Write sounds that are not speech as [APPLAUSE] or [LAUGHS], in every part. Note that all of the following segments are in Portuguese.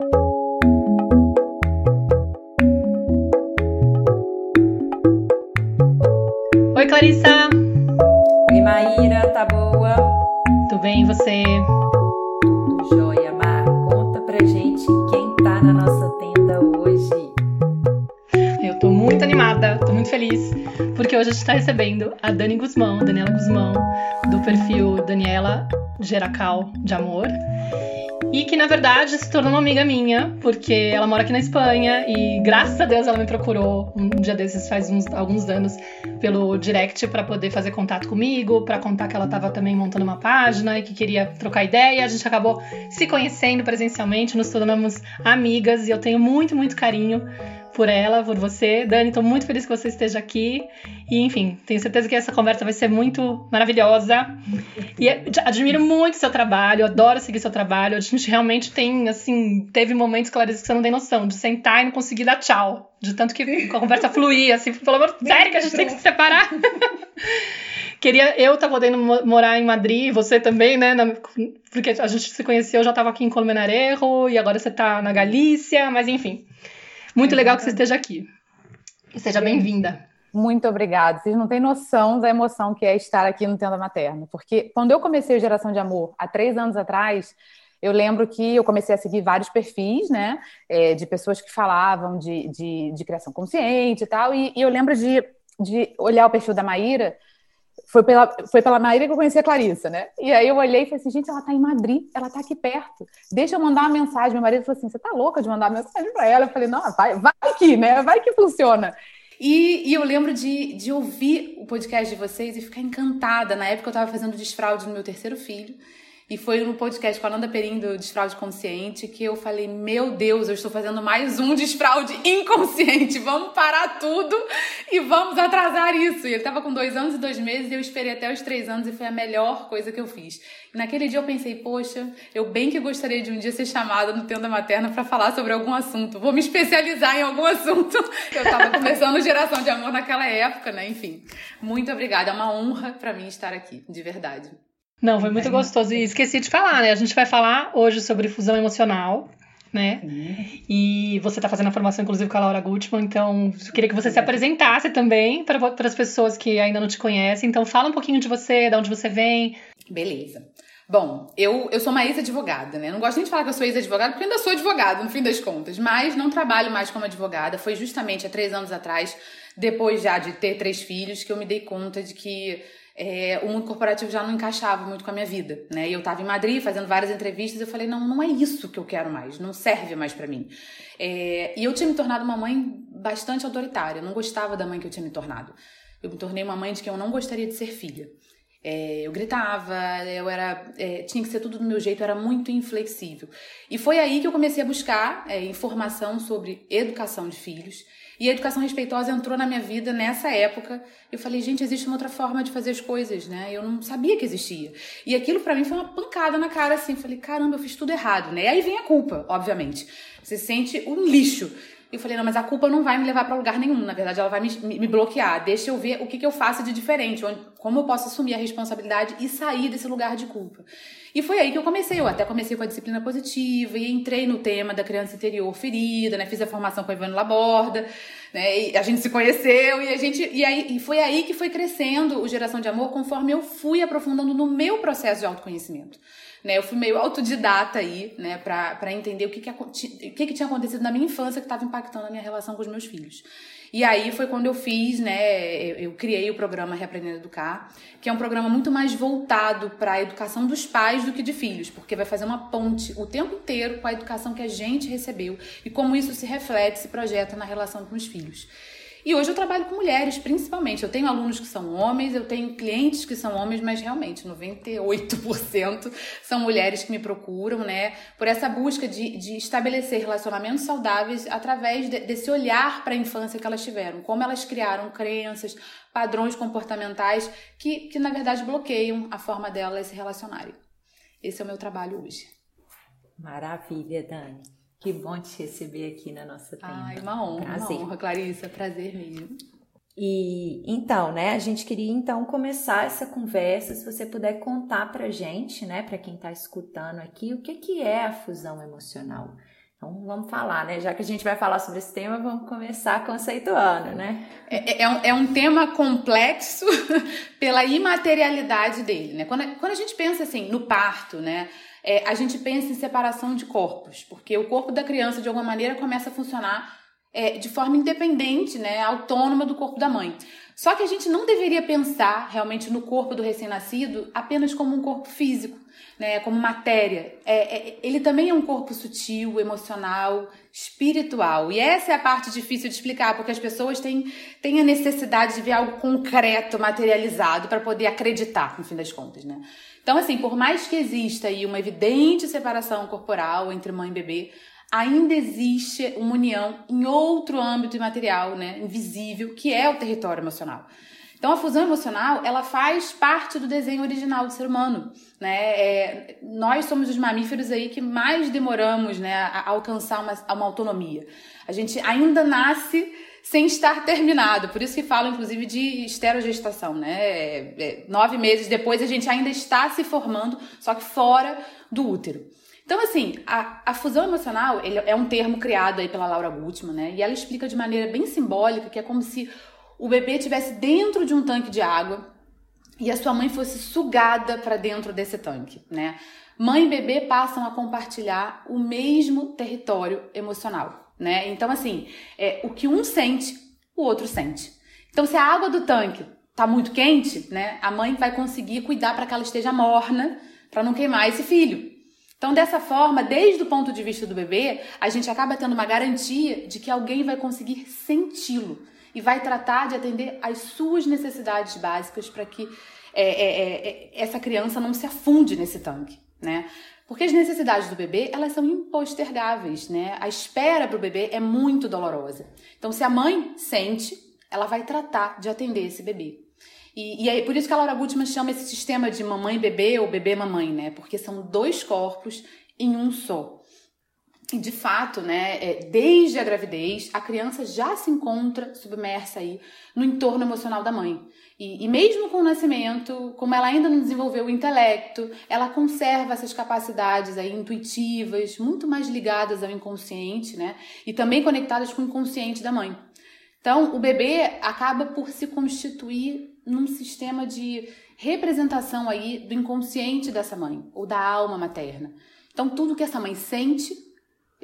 Oi, Clarissa! Oi, Maíra, tá boa? Tudo bem, e você? Tudo jóia, Mar. Conta pra gente quem tá na nossa tenda hoje. Eu tô muito animada, tô muito feliz, porque hoje a gente tá recebendo a Dani Guzmão, Daniela Guzmão, do perfil Daniela Geracal de Amor e que na verdade se tornou uma amiga minha, porque ela mora aqui na Espanha e graças a Deus ela me procurou um dia desses faz uns, alguns anos pelo direct para poder fazer contato comigo, para contar que ela estava também montando uma página e que queria trocar ideia. A gente acabou se conhecendo presencialmente, nos tornamos amigas e eu tenho muito, muito carinho por ela, por você. Dani, estou muito feliz que você esteja aqui. E, enfim, tenho certeza que essa conversa vai ser muito maravilhosa. E admiro muito seu trabalho, adoro seguir seu trabalho. A gente realmente tem, assim, teve momentos, Clarice, que você não tem noção, de sentar e não conseguir dar tchau. De tanto que a conversa fluía, assim, pelo amor sério que a gente tem que se separar. [LAUGHS] Queria, eu tá podendo morar em Madrid, você também, né? Na, porque a gente se conheceu, eu já estava aqui em Colmenarejo, e agora você está na Galícia, mas enfim. Muito legal que você esteja aqui. Seja bem-vinda. Muito obrigada. Vocês não têm noção da emoção que é estar aqui no Tenda Materna. Porque quando eu comecei a Geração de Amor, há três anos atrás, eu lembro que eu comecei a seguir vários perfis, né? É, de pessoas que falavam de, de, de criação consciente e tal. E, e eu lembro de, de olhar o perfil da Maíra foi pela, foi pela Maíra que eu conheci a Clarissa, né? E aí eu olhei e falei assim, gente, ela tá em Madrid, ela tá aqui perto. Deixa eu mandar uma mensagem. Meu marido falou assim, você tá louca de mandar uma mensagem para ela? Eu falei, não, vai, vai que, né? Vai que funciona. E, e, eu lembro de, de ouvir o podcast de vocês e ficar encantada. Na época eu estava fazendo desfraude no meu terceiro filho. E foi no podcast com a Nanda Perim do Desfraude Consciente que eu falei: Meu Deus, eu estou fazendo mais um desfraude inconsciente. Vamos parar tudo e vamos atrasar isso. E ele estava com dois anos e dois meses e eu esperei até os três anos e foi a melhor coisa que eu fiz. E naquele dia eu pensei: Poxa, eu bem que gostaria de um dia ser chamada no Tenda Materna para falar sobre algum assunto. Vou me especializar em algum assunto. Eu estava começando Geração de Amor naquela época, né? Enfim, muito obrigada. É uma honra para mim estar aqui, de verdade. Não, foi muito gostoso. E esqueci de falar, né? A gente vai falar hoje sobre fusão emocional, né? E você está fazendo a formação, inclusive, com a Laura Gutmann, então eu queria que você se apresentasse também para as pessoas que ainda não te conhecem. Então, fala um pouquinho de você, de onde você vem. Beleza. Bom, eu, eu sou uma ex-advogada, né? Não gosto nem de falar que eu sou ex-advogada, porque ainda sou advogada, no fim das contas. Mas não trabalho mais como advogada. Foi justamente há três anos atrás, depois já de ter três filhos, que eu me dei conta de que é, o mundo corporativo já não encaixava muito com a minha vida, né? E eu estava em Madrid fazendo várias entrevistas eu falei, não, não é isso que eu quero mais, não serve mais para mim. É, e eu tinha me tornado uma mãe bastante autoritária, eu não gostava da mãe que eu tinha me tornado. Eu me tornei uma mãe de quem eu não gostaria de ser filha. É, eu gritava, eu era, é, tinha que ser tudo do meu jeito, eu era muito inflexível. E foi aí que eu comecei a buscar é, informação sobre educação de filhos e a educação respeitosa entrou na minha vida nessa época. Eu falei, gente, existe uma outra forma de fazer as coisas, né? Eu não sabia que existia. E aquilo para mim foi uma pancada na cara, assim. Falei, caramba, eu fiz tudo errado, né? E aí vem a culpa, obviamente. Você se sente um lixo. Eu falei, não, mas a culpa não vai me levar para lugar nenhum. Na verdade, ela vai me, me bloquear. Deixa eu ver o que, que eu faço de diferente, onde, como eu posso assumir a responsabilidade e sair desse lugar de culpa. E foi aí que eu comecei. Eu até comecei com a disciplina positiva e entrei no tema da criança interior ferida, né? Fiz a formação com a Ivana Laborda, né? E a gente se conheceu e a gente e aí e foi aí que foi crescendo o Geração de Amor conforme eu fui aprofundando no meu processo de autoconhecimento. Né, eu fui meio autodidata aí, né, para entender o que que, o que que tinha acontecido na minha infância que estava impactando a minha relação com os meus filhos. E aí foi quando eu fiz, né, eu, eu criei o programa Reaprendendo a Educar, que é um programa muito mais voltado para a educação dos pais do que de filhos, porque vai fazer uma ponte o tempo inteiro com a educação que a gente recebeu e como isso se reflete, se projeta na relação com os filhos. E hoje eu trabalho com mulheres, principalmente. Eu tenho alunos que são homens, eu tenho clientes que são homens, mas realmente 98% são mulheres que me procuram, né? Por essa busca de, de estabelecer relacionamentos saudáveis através de, desse olhar para a infância que elas tiveram, como elas criaram crenças, padrões comportamentais que, que na verdade bloqueiam a forma delas se relacionarem. Esse é o meu trabalho hoje. Maravilha, Dani. Que bom te receber aqui na nossa tenda. Ai, uma honra, prazer. uma honra, Clarissa, prazer mesmo. E então, né, a gente queria então começar essa conversa, se você puder contar pra gente, né, para quem está escutando aqui, o que que é a fusão emocional? Então vamos falar, né? Já que a gente vai falar sobre esse tema, vamos começar conceituando, né? É, é, é, um, é um, tema complexo [LAUGHS] pela imaterialidade dele, né? Quando, quando a gente pensa assim no parto, né? É, a gente pensa em separação de corpos, porque o corpo da criança de alguma maneira começa a funcionar é, de forma independente, né? Autônoma do corpo da mãe. Só que a gente não deveria pensar realmente no corpo do recém-nascido apenas como um corpo físico né, como matéria. É, é, ele também é um corpo sutil, emocional, espiritual. E essa é a parte difícil de explicar, porque as pessoas têm, têm a necessidade de ver algo concreto, materializado, para poder acreditar, no fim das contas. Né? Então, assim, por mais que exista aí uma evidente separação corporal entre mãe e bebê, ainda existe uma união em outro âmbito imaterial, né, invisível, que é o território emocional. Então a fusão emocional ela faz parte do desenho original do ser humano, né? É, nós somos os mamíferos aí que mais demoramos, né, a alcançar uma, uma autonomia. A gente ainda nasce sem estar terminado, por isso que falam inclusive de esterogestação, né? É, nove meses depois a gente ainda está se formando, só que fora do útero. Então, assim, a, a fusão emocional é um termo criado aí pela Laura Gutman, né? E ela explica de maneira bem simbólica que é como se o bebê estivesse dentro de um tanque de água e a sua mãe fosse sugada para dentro desse tanque, né? Mãe e bebê passam a compartilhar o mesmo território emocional, né? Então, assim, é, o que um sente, o outro sente. Então, se a água do tanque tá muito quente, né? A mãe vai conseguir cuidar para que ela esteja morna, para não queimar esse filho. Então, dessa forma, desde o ponto de vista do bebê, a gente acaba tendo uma garantia de que alguém vai conseguir senti-lo e vai tratar de atender às suas necessidades básicas para que é, é, é, é, essa criança não se afunde nesse tanque, né? Porque as necessidades do bebê, elas são impostergáveis, né? A espera para o bebê é muito dolorosa. Então, se a mãe sente, ela vai tratar de atender esse bebê. E, e é por isso que a Laura Gutman chama esse sistema de mamãe-bebê ou bebê-mamãe, né? Porque são dois corpos em um só de fato, né, é, desde a gravidez, a criança já se encontra submersa aí no entorno emocional da mãe. E, e, mesmo com o nascimento, como ela ainda não desenvolveu o intelecto, ela conserva essas capacidades aí intuitivas, muito mais ligadas ao inconsciente, né? E também conectadas com o inconsciente da mãe. Então, o bebê acaba por se constituir num sistema de representação aí do inconsciente dessa mãe, ou da alma materna. Então, tudo que essa mãe sente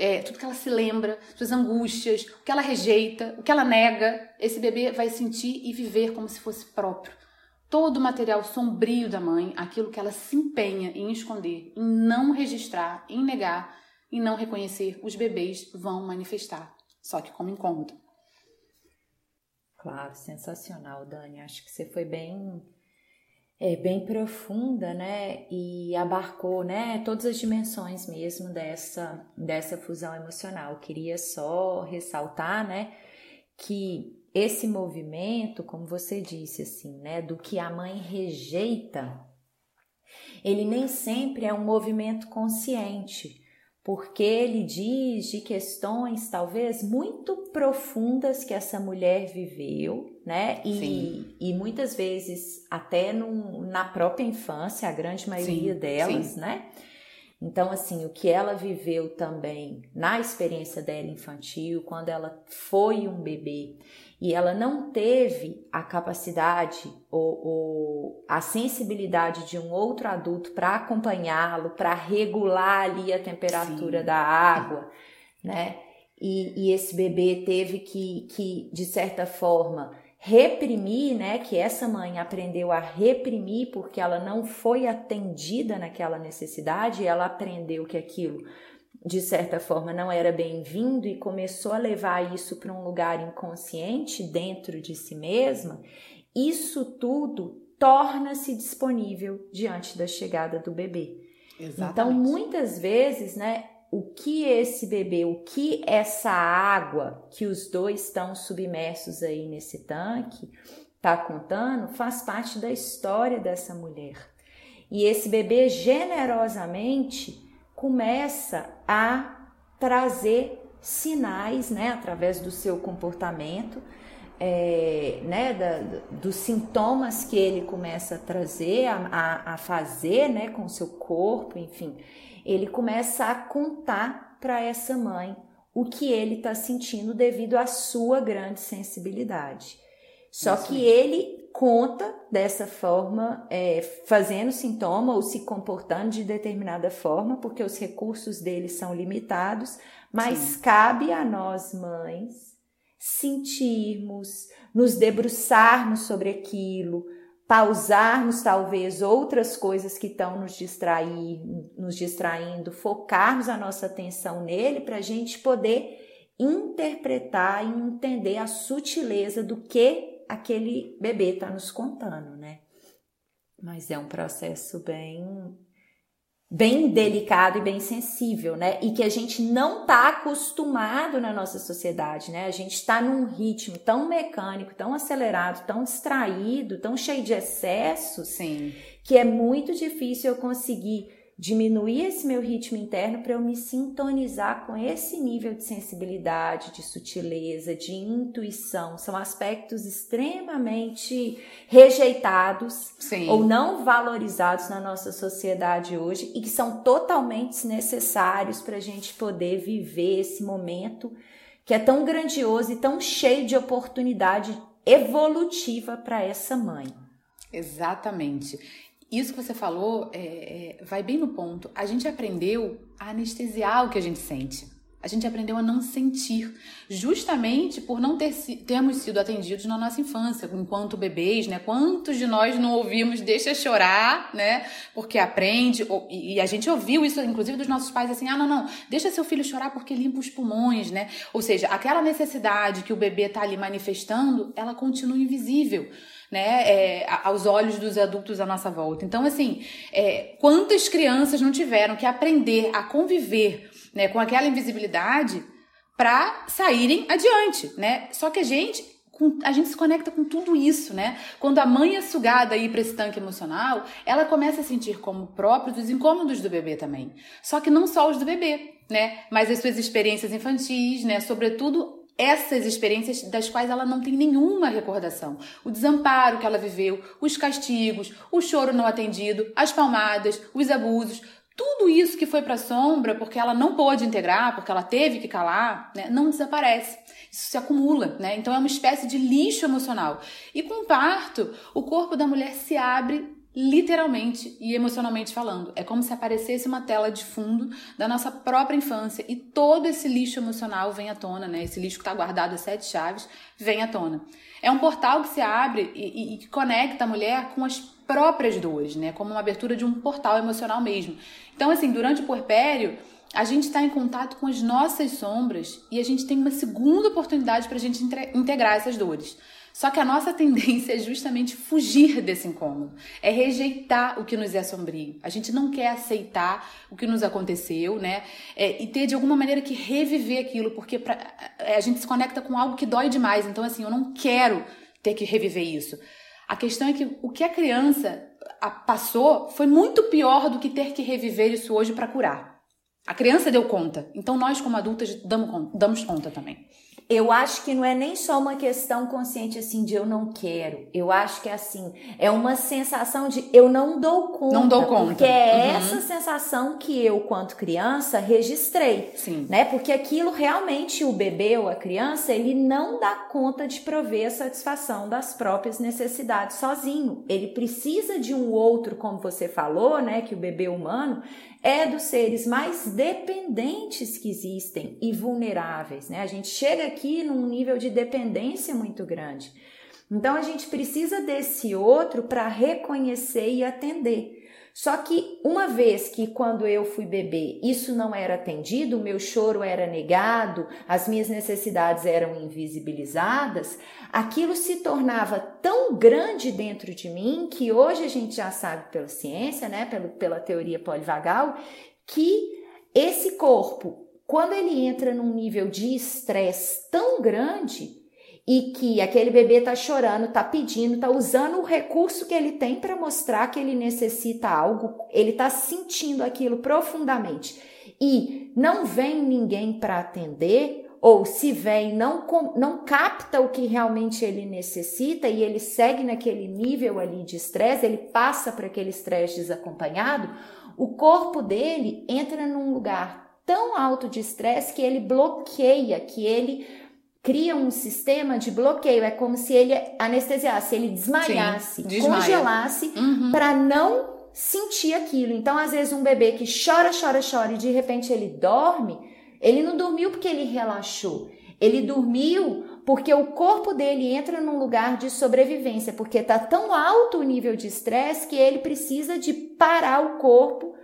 é, tudo que ela se lembra, suas angústias, o que ela rejeita, o que ela nega, esse bebê vai sentir e viver como se fosse próprio. Todo o material sombrio da mãe, aquilo que ela se empenha em esconder, em não registrar, em negar, em não reconhecer, os bebês vão manifestar, só que como incômodo. Claro, sensacional, Dani. Acho que você foi bem é, bem profunda, né? E abarcou, né, todas as dimensões mesmo dessa, dessa fusão emocional. queria só ressaltar, né, que esse movimento, como você disse, assim, né, do que a mãe rejeita, ele nem sempre é um movimento consciente porque ele diz de questões talvez muito profundas que essa mulher viveu, né? E, e muitas vezes até no, na própria infância, a grande maioria sim, delas, sim. né? Então, assim, o que ela viveu também na experiência dela infantil, quando ela foi um bebê e ela não teve a capacidade ou, ou a sensibilidade de um outro adulto para acompanhá-lo, para regular ali a temperatura Sim. da água, né? E, e, esse bebê teve que, que, de certa forma, reprimir, né? Que essa mãe aprendeu a reprimir porque ela não foi atendida naquela necessidade, e ela aprendeu que aquilo de certa forma não era bem-vindo e começou a levar isso para um lugar inconsciente dentro de si mesma, isso tudo torna-se disponível diante da chegada do bebê. Exatamente. Então, muitas vezes, né, o que esse bebê, o que essa água que os dois estão submersos aí nesse tanque está contando, faz parte da história dessa mulher. E esse bebê generosamente começa a trazer sinais, né, através do seu comportamento, é, né, da, dos sintomas que ele começa a trazer, a, a, fazer, né, com o seu corpo, enfim, ele começa a contar para essa mãe o que ele está sentindo devido à sua grande sensibilidade. Só Isso que mesmo. ele conta dessa forma, é, fazendo sintoma ou se comportando de determinada forma, porque os recursos dele são limitados, mas Sim. cabe a nós, mães, sentirmos, nos debruçarmos sobre aquilo, pausarmos talvez outras coisas que estão nos distrair, nos distraindo, focarmos a nossa atenção nele para a gente poder interpretar e entender a sutileza do que aquele bebê está nos contando, né? Mas é um processo bem bem delicado e bem sensível, né? E que a gente não tá acostumado na nossa sociedade, né? A gente está num ritmo tão mecânico, tão acelerado, tão distraído, tão cheio de excessos, Sim. que é muito difícil eu conseguir diminuir esse meu ritmo interno para eu me sintonizar com esse nível de sensibilidade, de sutileza, de intuição. São aspectos extremamente rejeitados Sim. ou não valorizados na nossa sociedade hoje e que são totalmente necessários para a gente poder viver esse momento que é tão grandioso e tão cheio de oportunidade evolutiva para essa mãe. Exatamente isso que você falou é, é, vai bem no ponto. A gente aprendeu a anestesiar o que a gente sente. A gente aprendeu a não sentir, justamente por não ter, termos sido atendidos na nossa infância, enquanto bebês, né? Quantos de nós não ouvimos deixa chorar, né? Porque aprende, e a gente ouviu isso, inclusive, dos nossos pais, assim, ah, não, não, deixa seu filho chorar porque limpa os pulmões, né? Ou seja, aquela necessidade que o bebê tá ali manifestando, ela continua invisível né, é, aos olhos dos adultos à nossa volta. Então, assim, é, quantas crianças não tiveram que aprender a conviver né, com aquela invisibilidade para saírem adiante, né? Só que a gente a gente se conecta com tudo isso, né? Quando a mãe é sugada aí para esse tanque emocional, ela começa a sentir como próprios os incômodos do bebê também. Só que não só os do bebê, né? Mas as suas experiências infantis, né? Sobretudo essas experiências das quais ela não tem nenhuma recordação. O desamparo que ela viveu, os castigos, o choro não atendido, as palmadas, os abusos, tudo isso que foi para a sombra porque ela não pôde integrar, porque ela teve que calar, né, não desaparece. Isso se acumula, né? Então é uma espécie de lixo emocional. E com o parto, o corpo da mulher se abre literalmente e emocionalmente falando. É como se aparecesse uma tela de fundo da nossa própria infância e todo esse lixo emocional vem à tona, né? Esse lixo que está guardado a sete chaves vem à tona. É um portal que se abre e, e, e conecta a mulher com as próprias dores, né? Como uma abertura de um portal emocional mesmo. Então, assim, durante o puerpério, a gente está em contato com as nossas sombras e a gente tem uma segunda oportunidade para a gente integrar essas dores. Só que a nossa tendência é justamente fugir desse incômodo, é rejeitar o que nos é sombrio. A gente não quer aceitar o que nos aconteceu, né? É, e ter de alguma maneira que reviver aquilo, porque pra, é, a gente se conecta com algo que dói demais. Então, assim, eu não quero ter que reviver isso. A questão é que o que a criança passou foi muito pior do que ter que reviver isso hoje para curar. A criança deu conta, então nós, como adultas, damos, damos conta também eu acho que não é nem só uma questão consciente assim de eu não quero. Eu acho que é assim, é uma sensação de eu não dou conta. Não dou conta. Porque é uhum. essa sensação que eu, quanto criança, registrei. Sim. Né? Porque aquilo realmente o bebê ou a criança, ele não dá conta de prover a satisfação das próprias necessidades sozinho. Ele precisa de um outro, como você falou, né? Que o bebê humano é dos seres mais dependentes que existem e vulneráveis, né? A gente chega aqui num nível de dependência muito grande. Então a gente precisa desse outro para reconhecer e atender. Só que uma vez que quando eu fui bebê isso não era atendido, o meu choro era negado, as minhas necessidades eram invisibilizadas, aquilo se tornava tão grande dentro de mim que hoje a gente já sabe pela ciência, né, pela, pela teoria polivagal, que esse corpo, quando ele entra num nível de estresse tão grande, e que aquele bebê está chorando, está pedindo, está usando o recurso que ele tem para mostrar que ele necessita algo, ele está sentindo aquilo profundamente. E não vem ninguém para atender, ou se vem, não, não capta o que realmente ele necessita e ele segue naquele nível ali de estresse, ele passa para aquele estresse desacompanhado, o corpo dele entra num lugar tão alto de estresse que ele bloqueia, que ele cria um sistema de bloqueio. É como se ele anestesiasse, ele desmaiasse, Sim, congelasse uhum. para não sentir aquilo. Então, às vezes, um bebê que chora, chora, chora e de repente ele dorme, ele não dormiu porque ele relaxou. Ele dormiu porque o corpo dele entra num lugar de sobrevivência, porque está tão alto o nível de estresse que ele precisa de parar o corpo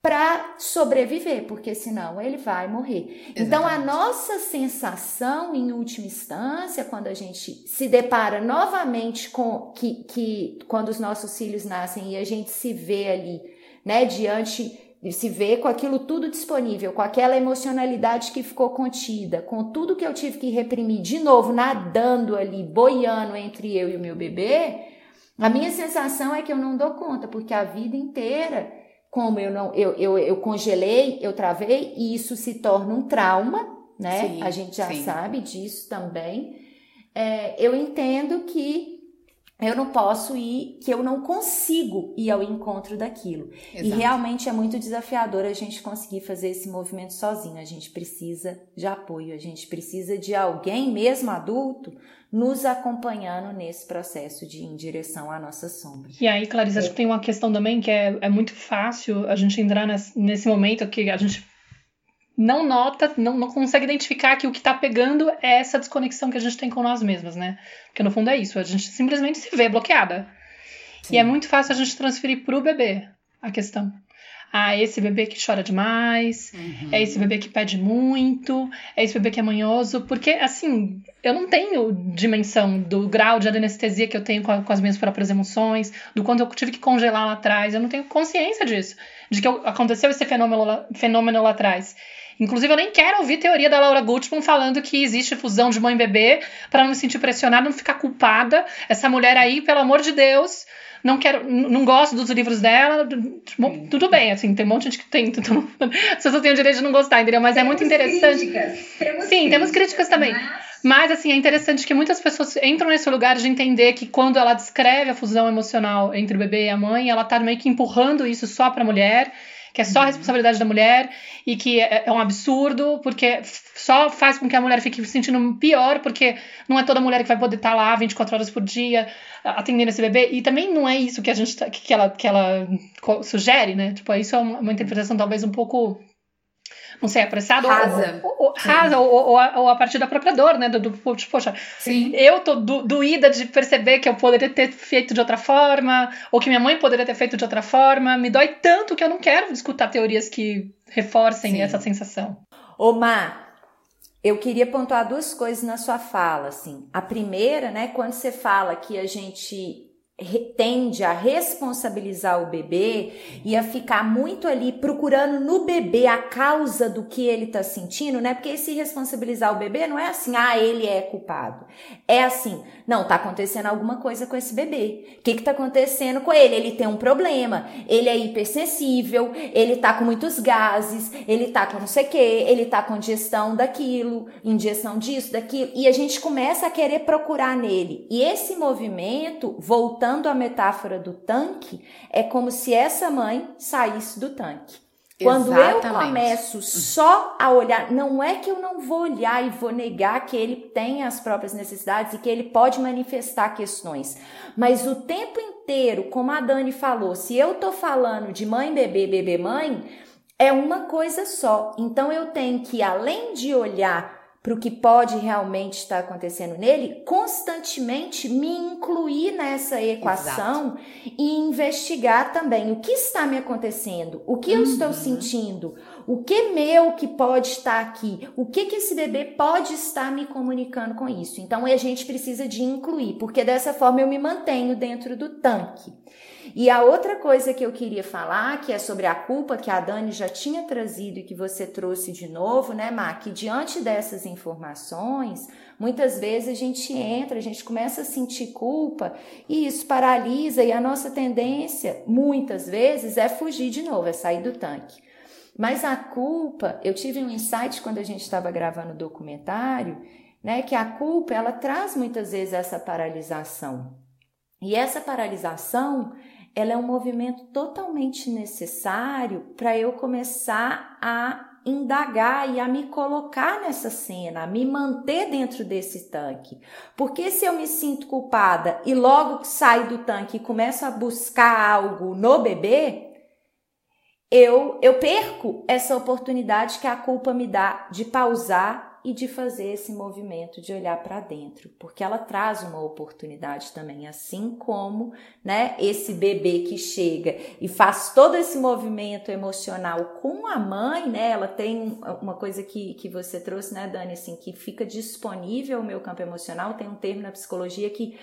para sobreviver, porque senão ele vai morrer. Exatamente. Então a nossa sensação em última instância, quando a gente se depara novamente com que, que quando os nossos filhos nascem e a gente se vê ali, né, diante se vê com aquilo tudo disponível, com aquela emocionalidade que ficou contida, com tudo que eu tive que reprimir, de novo, nadando ali, boiando entre eu e o meu bebê, a minha sensação é que eu não dou conta, porque a vida inteira, como eu não, eu, eu, eu congelei, eu travei, e isso se torna um trauma, né? Sim, a gente já sim. sabe disso também. É, eu entendo que eu não posso ir, que eu não consigo ir ao encontro daquilo. Exato. E realmente é muito desafiador a gente conseguir fazer esse movimento sozinho. A gente precisa de apoio, a gente precisa de alguém, mesmo adulto, nos acompanhando nesse processo de ir em direção à nossa sombra. E aí, Clarice, é. acho que tem uma questão também que é, é muito fácil a gente entrar nesse, nesse momento que a gente não nota, não, não consegue identificar que o que está pegando é essa desconexão que a gente tem com nós mesmas, né? Porque no fundo é isso, a gente simplesmente se vê bloqueada. Sim. E é muito fácil a gente transferir para o bebê a questão. Ah, esse bebê que chora demais, uhum. é esse bebê que pede muito, é esse bebê que é manhoso, porque assim, eu não tenho dimensão do grau de anestesia que eu tenho com, a, com as minhas próprias emoções, do quanto eu tive que congelar lá atrás, eu não tenho consciência disso, de que aconteceu esse fenômeno lá, fenômeno lá atrás. Inclusive, eu nem quero ouvir teoria da Laura Gutman falando que existe fusão de mãe e bebê para não me sentir pressionada, não ficar culpada. Essa mulher aí, pelo amor de Deus, não quero, não gosto dos livros dela. Tudo bem, assim, tem um monte de que tem. [LAUGHS] Então, as pessoas têm o direito de não gostar, entendeu? Mas temos é muito interessante. Críticas. Temos Sim, críticas. temos críticas também. Mas... Mas, assim, é interessante que muitas pessoas entram nesse lugar de entender que quando ela descreve a fusão emocional entre o bebê e a mãe, ela tá meio que empurrando isso só pra mulher que é só responsabilidade da mulher e que é, é, um absurdo, porque só faz com que a mulher fique se sentindo pior, porque não é toda mulher que vai poder estar tá lá 24 horas por dia atendendo esse bebê. E também não é isso que a gente tá, que ela, que ela sugere, né? Tipo, isso é uma interpretação talvez um pouco não sei, apressado rasa, ou, ou, rasa ou, ou, a, ou, a, partir da própria dor, né? Do, do poxa, Sim. eu tô do, doída de perceber que eu poderia ter feito de outra forma, ou que minha mãe poderia ter feito de outra forma. Me dói tanto que eu não quero escutar teorias que reforcem Sim. essa sensação. Ô, Má, eu queria pontuar duas coisas na sua fala, assim. A primeira, né, quando você fala que a gente tende a responsabilizar o bebê e a ficar muito ali procurando no bebê a causa do que ele tá sentindo, né? Porque se responsabilizar o bebê não é assim, ah, ele é culpado. É assim, não, tá acontecendo alguma coisa com esse bebê. O que que tá acontecendo com ele? Ele tem um problema. Ele é hipersensível, ele tá com muitos gases, ele tá com não sei o que, ele tá com ingestão daquilo, ingestão disso, daquilo. E a gente começa a querer procurar nele. E esse movimento, voltando voltando à metáfora do tanque, é como se essa mãe saísse do tanque. Quando Exatamente. eu começo só a olhar, não é que eu não vou olhar e vou negar que ele tem as próprias necessidades e que ele pode manifestar questões, mas o tempo inteiro, como a Dani falou, se eu tô falando de mãe, bebê, bebê, mãe, é uma coisa só. Então eu tenho que, além de olhar para o que pode realmente estar acontecendo nele, constantemente me incluir nessa equação Exato. e investigar também o que está me acontecendo, o que uhum. eu estou sentindo, o que meu que pode estar aqui, o que, que esse bebê pode estar me comunicando com isso. Então a gente precisa de incluir, porque dessa forma eu me mantenho dentro do tanque. E a outra coisa que eu queria falar, que é sobre a culpa que a Dani já tinha trazido e que você trouxe de novo, né, Mar? Que diante dessas informações, muitas vezes a gente entra, a gente começa a sentir culpa e isso paralisa e a nossa tendência, muitas vezes, é fugir de novo, é sair do tanque. Mas a culpa, eu tive um insight quando a gente estava gravando o documentário, né, que a culpa ela traz muitas vezes essa paralisação. E essa paralisação, ela é um movimento totalmente necessário para eu começar a indagar e a me colocar nessa cena, a me manter dentro desse tanque. Porque se eu me sinto culpada e logo saio do tanque e começo a buscar algo no bebê, eu, eu perco essa oportunidade que a culpa me dá de pausar e de fazer esse movimento de olhar para dentro, porque ela traz uma oportunidade também, assim como, né, esse bebê que chega e faz todo esse movimento emocional com a mãe, né, ela tem uma coisa que, que você trouxe, né, Dani, assim, que fica disponível o meu campo emocional, tem um termo na psicologia que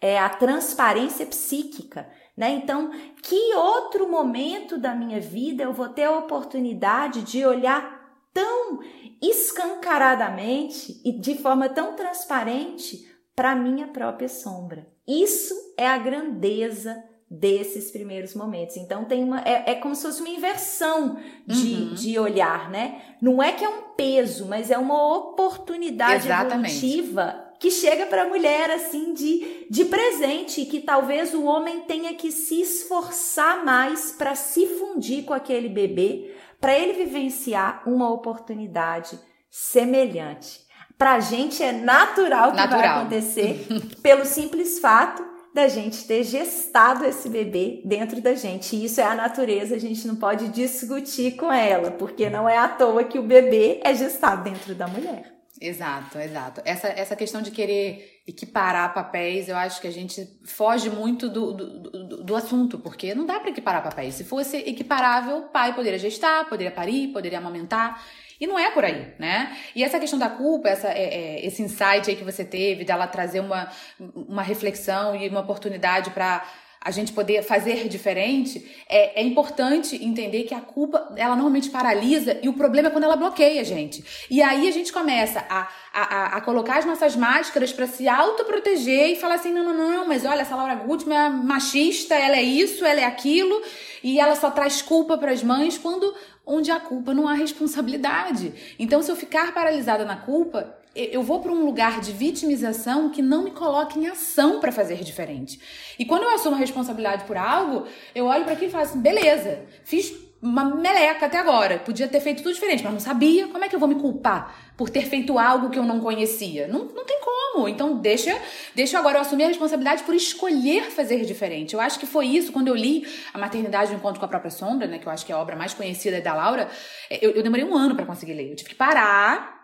é a transparência psíquica, né? Então, que outro momento da minha vida eu vou ter a oportunidade de olhar tão escancaradamente e de forma tão transparente para a minha própria sombra. Isso é a grandeza desses primeiros momentos. Então tem uma é, é como se fosse uma inversão de, uhum. de olhar, né? Não é que é um peso, mas é uma oportunidade Exatamente. evolutiva que chega para a mulher assim de, de presente, que talvez o homem tenha que se esforçar mais para se fundir com aquele bebê, para ele vivenciar uma oportunidade semelhante. Para a gente é natural que natural. vai acontecer [LAUGHS] pelo simples fato da gente ter gestado esse bebê dentro da gente. E isso é a natureza, a gente não pode discutir com ela, porque não é à toa que o bebê é gestado dentro da mulher. Exato, exato. Essa, essa questão de querer equiparar papéis, eu acho que a gente foge muito do, do, do, do assunto, porque não dá para equiparar papéis. Se fosse equiparável, o pai poderia gestar, poderia parir, poderia amamentar. E não é por aí, né? E essa questão da culpa, essa, é, é, esse insight aí que você teve, dela trazer uma, uma reflexão e uma oportunidade para a gente poder fazer diferente, é, é, importante entender que a culpa, ela normalmente paralisa e o problema é quando ela bloqueia a gente. E aí a gente começa a, a, a colocar as nossas máscaras para se autoproteger e falar assim: não, não, não, mas olha, essa Laura Goodman é machista, ela é isso, ela é aquilo, e ela só traz culpa para as mães quando onde a culpa não há responsabilidade. Então, se eu ficar paralisada na culpa, eu vou para um lugar de vitimização que não me coloca em ação para fazer diferente. E quando eu assumo a responsabilidade por algo, eu olho para aquilo e falo assim: beleza, fiz uma meleca até agora, podia ter feito tudo diferente, mas não sabia. Como é que eu vou me culpar por ter feito algo que eu não conhecia? Não, não tem como. Então, deixa, deixa agora eu assumir a responsabilidade por escolher fazer diferente. Eu acho que foi isso quando eu li A Maternidade do Encontro com a Própria Sombra, né, que eu acho que é a obra mais conhecida da Laura. Eu, eu demorei um ano para conseguir ler. Eu tive que parar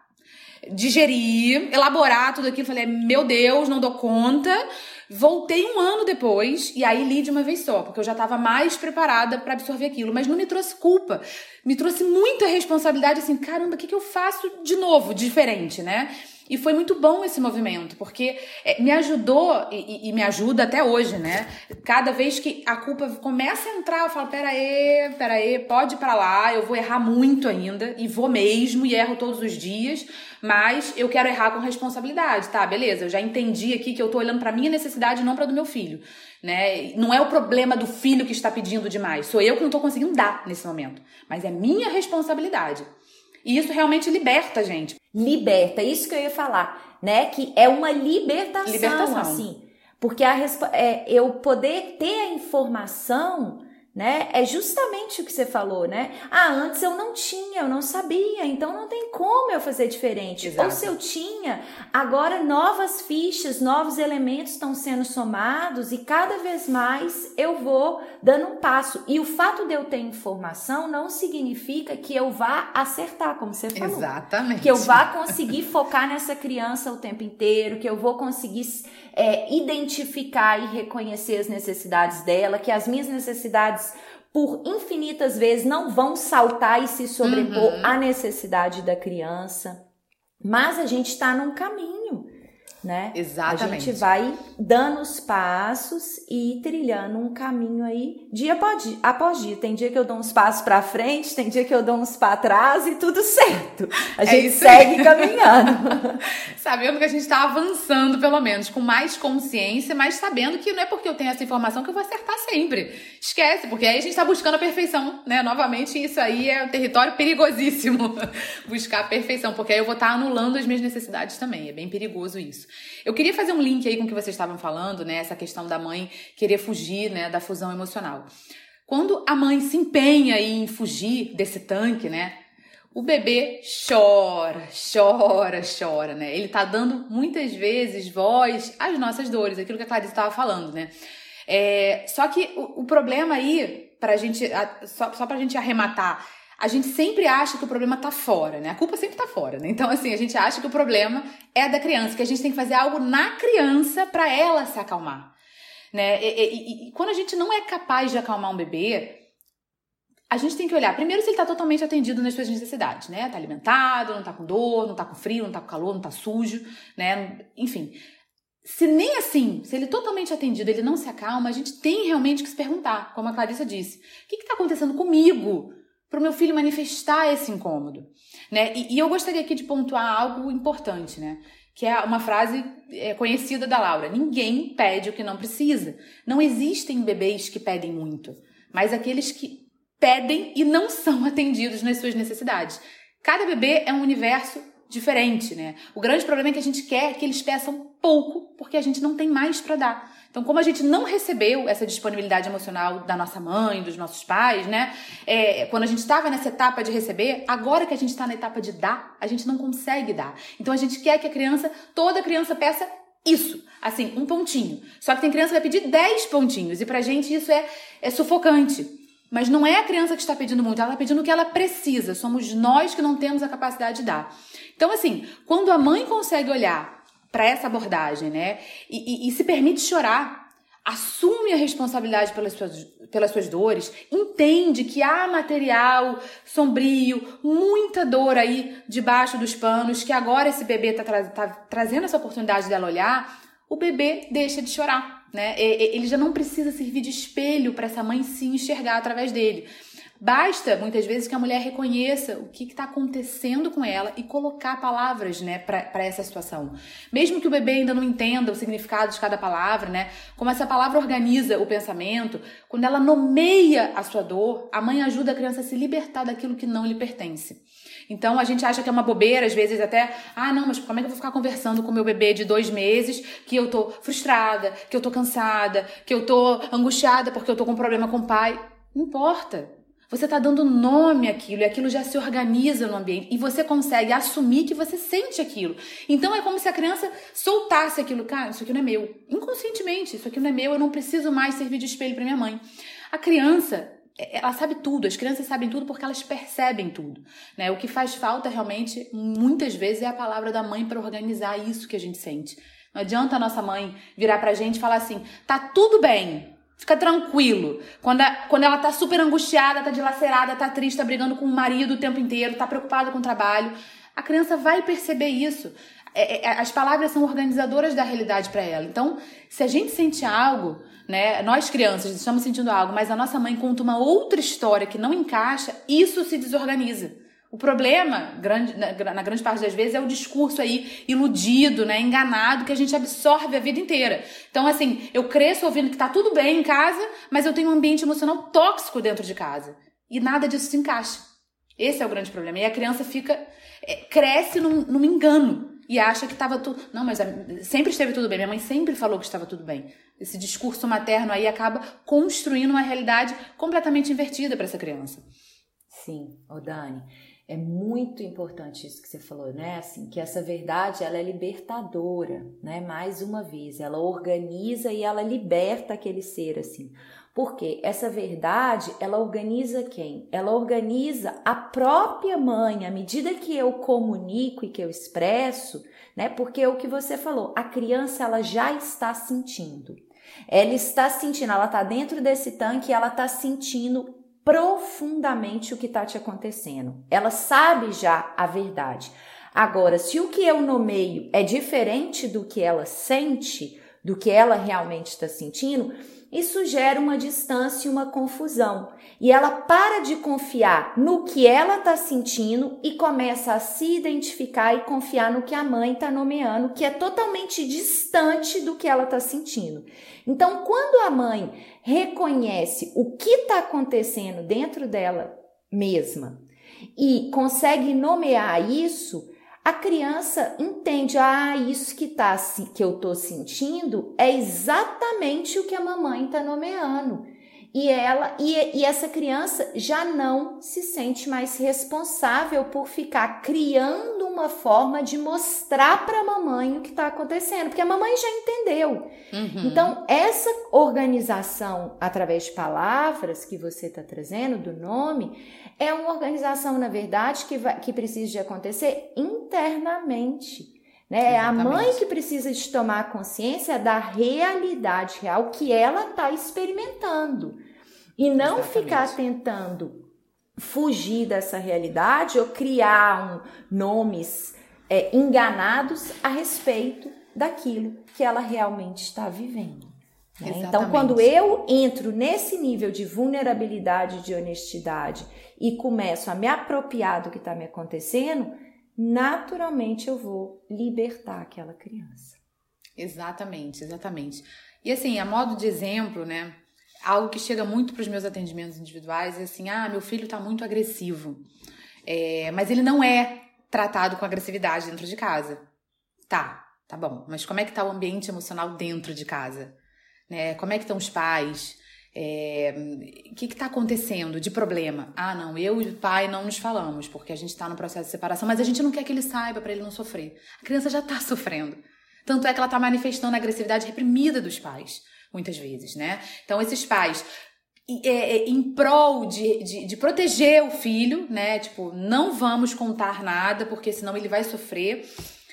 digerir, elaborar tudo aquilo. Falei, meu Deus, não dou conta. Voltei um ano depois e aí li de uma vez só, porque eu já estava mais preparada para absorver aquilo. Mas não me trouxe culpa, me trouxe muita responsabilidade. Assim, caramba, o que, que eu faço de novo, diferente, né? E foi muito bom esse movimento, porque é, me ajudou e, e, me ajuda até hoje, né? Cada vez que a culpa começa a entrar, eu falo: peraí, peraí, pode ir pra lá, eu vou errar muito ainda, e vou mesmo, e erro todos os dias, mas eu quero errar com responsabilidade, tá? Beleza, eu já entendi aqui que eu tô olhando pra minha necessidade e não pra do meu filho, né? Não é o problema do filho que está pedindo demais, sou eu que não tô conseguindo dar nesse momento, mas é minha responsabilidade. E isso realmente liberta a gente. Liberta, isso que eu ia falar, né? Que é uma libertação, libertação. assim. Porque a, é, eu poder ter a informação né? É justamente o que você falou, né? Ah, antes eu não tinha, eu não sabia, então não tem como eu fazer diferente. Exato. Ou se eu tinha, agora novas fichas, novos elementos estão sendo somados e cada vez mais eu vou dando um passo. E o fato de eu ter informação não significa que eu vá acertar, como você falou. Exatamente. Que eu vá conseguir focar nessa criança o tempo inteiro, que eu vou conseguir é, identificar e reconhecer as necessidades dela, que as minhas necessidades por infinitas vezes não vão saltar e se sobrepor uhum. à necessidade da criança. Mas a gente está num caminho né? Exatamente. A gente vai dando os passos e trilhando um caminho aí dia após dia, após dia. Tem dia que eu dou uns passos para frente, tem dia que eu dou uns para trás e tudo [LAUGHS] certo. A é gente segue caminhando. [LAUGHS] sabendo que a gente está avançando, pelo menos, com mais consciência, mas sabendo que não é porque eu tenho essa informação que eu vou acertar sempre. Esquece, porque aí a gente está buscando a perfeição, né? Novamente, isso aí é um território perigosíssimo. [LAUGHS] Buscar a perfeição, porque aí eu vou estar tá anulando as minhas necessidades também. É bem perigoso isso. Eu queria fazer um link aí com o que vocês estavam falando, né? Essa questão da mãe querer fugir, né? Da fusão emocional. Quando a mãe se empenha em fugir desse tanque, né? o bebê chora, chora, chora, né? Ele tá dando muitas vezes voz às nossas dores, aquilo que a Clarice estava falando, né? É, só que o, o, problema aí, pra gente, só, só pra gente arrematar, a gente sempre acha que o problema tá fora, né? A culpa sempre tá fora, né? Então, assim, a gente acha que o problema é da criança, que a gente tem que fazer algo na criança para ela se acalmar, né? E, e, e, quando a gente não é capaz de acalmar um bebê, a gente tem que olhar primeiro se ele está totalmente atendido nas suas necessidades, né? Tá alimentado, não tá com dor, não tá com frio, não tá com calor, não tá sujo, né? Enfim. Se nem assim, se ele totalmente atendido, ele não se acalma, a gente tem realmente que se perguntar, como a Clarissa disse, o que está acontecendo comigo para o meu filho manifestar esse incômodo, né? E, e, eu gostaria aqui de pontuar algo importante, né? Que é uma frase é, conhecida da Laura: ninguém pede o que não precisa. Não existem bebês que pedem muito, mas aqueles que pedem e não são [LAUGHS] atendidos nas suas necessidades. Cada bebê é um universo diferente, né? O grande problema é que a gente quer que eles peçam pouco porque a gente não tem mais para dar. Então, como a gente não recebeu essa disponibilidade emocional da nossa mãe, dos nossos pais, né? É, quando a gente estava nessa etapa de receber, agora que a gente está na etapa de dar, a gente não consegue dar. Então, a gente quer que a criança, toda criança peça isso, assim, um pontinho. Só que tem criança que vai pedir 10 pontinhos e pra gente isso é, é sufocante. Mas não é a criança que está pedindo muito, ela está pedindo o que ela precisa. Somos nós que não temos a capacidade de dar. Então, assim, quando a mãe consegue olhar para essa abordagem, né, e, e, e, se permite chorar, assume a responsabilidade pelas suas, pelas suas dores, entende que há material sombrio, muita dor aí debaixo dos panos, que agora esse bebê está tra tá trazendo essa oportunidade dela olhar, o bebê deixa de chorar né? Ele já não precisa servir de espelho para essa mãe se enxergar através dele. Basta, muitas vezes, que a mulher reconheça o que está acontecendo com ela e colocar palavras né, para essa situação. Mesmo que o bebê ainda não entenda o significado de cada palavra, né, como essa palavra organiza o pensamento, quando ela nomeia a sua dor, a mãe ajuda a criança a se libertar daquilo que não lhe pertence. Então a gente acha que é uma bobeira, às vezes até, ah, não, mas como é que eu vou ficar conversando com meu bebê de dois meses que eu tô frustrada, que eu tô cansada, que eu tô angustiada porque eu tô com um problema com o pai? Não importa. Você está dando nome àquilo e aquilo já se organiza no ambiente e você consegue assumir que você sente aquilo. Então é como se a criança soltasse aquilo, cara, isso aqui não é meu. Inconscientemente, isso aqui não é meu, eu não preciso mais servir de espelho para minha mãe. A criança, é, ela sabe tudo, as crianças sabem tudo porque elas percebem tudo. Né? O que faz falta realmente, muitas vezes, é a palavra da mãe para organizar isso que a gente sente. Não adianta a nossa mãe virar pra gente e falar assim: tá tudo bem, fica tranquilo. Quando, a, quando ela tá super angustiada, tá dilacerada, tá triste, tá brigando com o marido o tempo inteiro, tá preocupada com o trabalho, a criança vai perceber isso. É, é, as palavras são organizadoras da realidade para ela. Então, se a gente sente algo, né? Nós crianças estamos sentindo algo, mas a nossa mãe conta uma outra história que não encaixa, isso se desorganiza. O problema, grande, na, na, grande parte das vezes, é o discurso aí iludido, né, enganado, que a gente absorve a vida inteira. Então, assim, eu cresço ouvindo que tá tudo bem em casa, mas eu tenho um ambiente emocional tóxico dentro de casa. E nada disso se encaixa. Esse é o grande problema. E a criança fica, é, cresce num, num engano e acha que estava tudo. Não, mas sempre esteve tudo bem. Minha mãe sempre falou que estava tudo bem. Esse discurso materno aí acaba construindo uma realidade completamente invertida para essa criança. Sim, ô Dani, é muito importante isso que você falou, né? Assim, que essa verdade ela é libertadora, né? Mais uma vez, ela organiza e ela liberta aquele ser assim. Porque essa verdade, ela organiza quem? Ela organiza a própria mãe, à medida que eu comunico e que eu expresso, né? Porque é o que você falou, a criança ela já está sentindo. Ela está sentindo, ela está dentro desse tanque ela está sentindo profundamente o que está te acontecendo. Ela sabe já a verdade. Agora, se o que eu nomeio é diferente do que ela sente, do que ela realmente está sentindo, isso gera uma distância e uma confusão. E ela para de confiar no que ela está sentindo e começa a se identificar e confiar no que a mãe está nomeando, que é totalmente distante do que ela está sentindo. Então, quando a mãe reconhece o que está acontecendo dentro dela mesma e consegue nomear isso, a criança entende, ah, isso que, tá, que eu tô sentindo é exatamente o que a mamãe tá nomeando. e ela e, e essa criança já não se sente mais responsável por ficar criando uma forma de mostrar para a mamãe o que está acontecendo, porque a mamãe já entendeu. Uhum. Então, essa organização através de palavras que você está trazendo, do nome, é uma organização, na verdade, que, vai, que precisa de acontecer internamente. Né? É a mãe que precisa de tomar consciência da realidade real que ela está experimentando. E não Exatamente. ficar tentando fugir dessa realidade ou criar um, nomes é, enganados a respeito daquilo que ela realmente está vivendo. Né? Então, quando eu entro nesse nível de vulnerabilidade, de honestidade e começo a me apropriar do que está me acontecendo, naturalmente eu vou libertar aquela criança. Exatamente, exatamente. E assim, a modo de exemplo, né? Algo que chega muito para os meus atendimentos individuais é assim: ah, meu filho está muito agressivo. É, mas ele não é tratado com agressividade dentro de casa. Tá, tá bom. Mas como é que está o ambiente emocional dentro de casa? Né? Como é que estão os pais? É, o que está acontecendo de problema? Ah, não, eu e o pai não nos falamos, porque a gente está no processo de separação, mas a gente não quer que ele saiba para ele não sofrer. A criança já está [LAUGHS] sofrendo. Tanto é que ela está manifestando a agressividade reprimida dos pais, muitas vezes, né? Então, esses pais é, é, em prol de, de, de, proteger o filho, né? Tipo, não vamos contar nada, porque senão ele vai sofrer.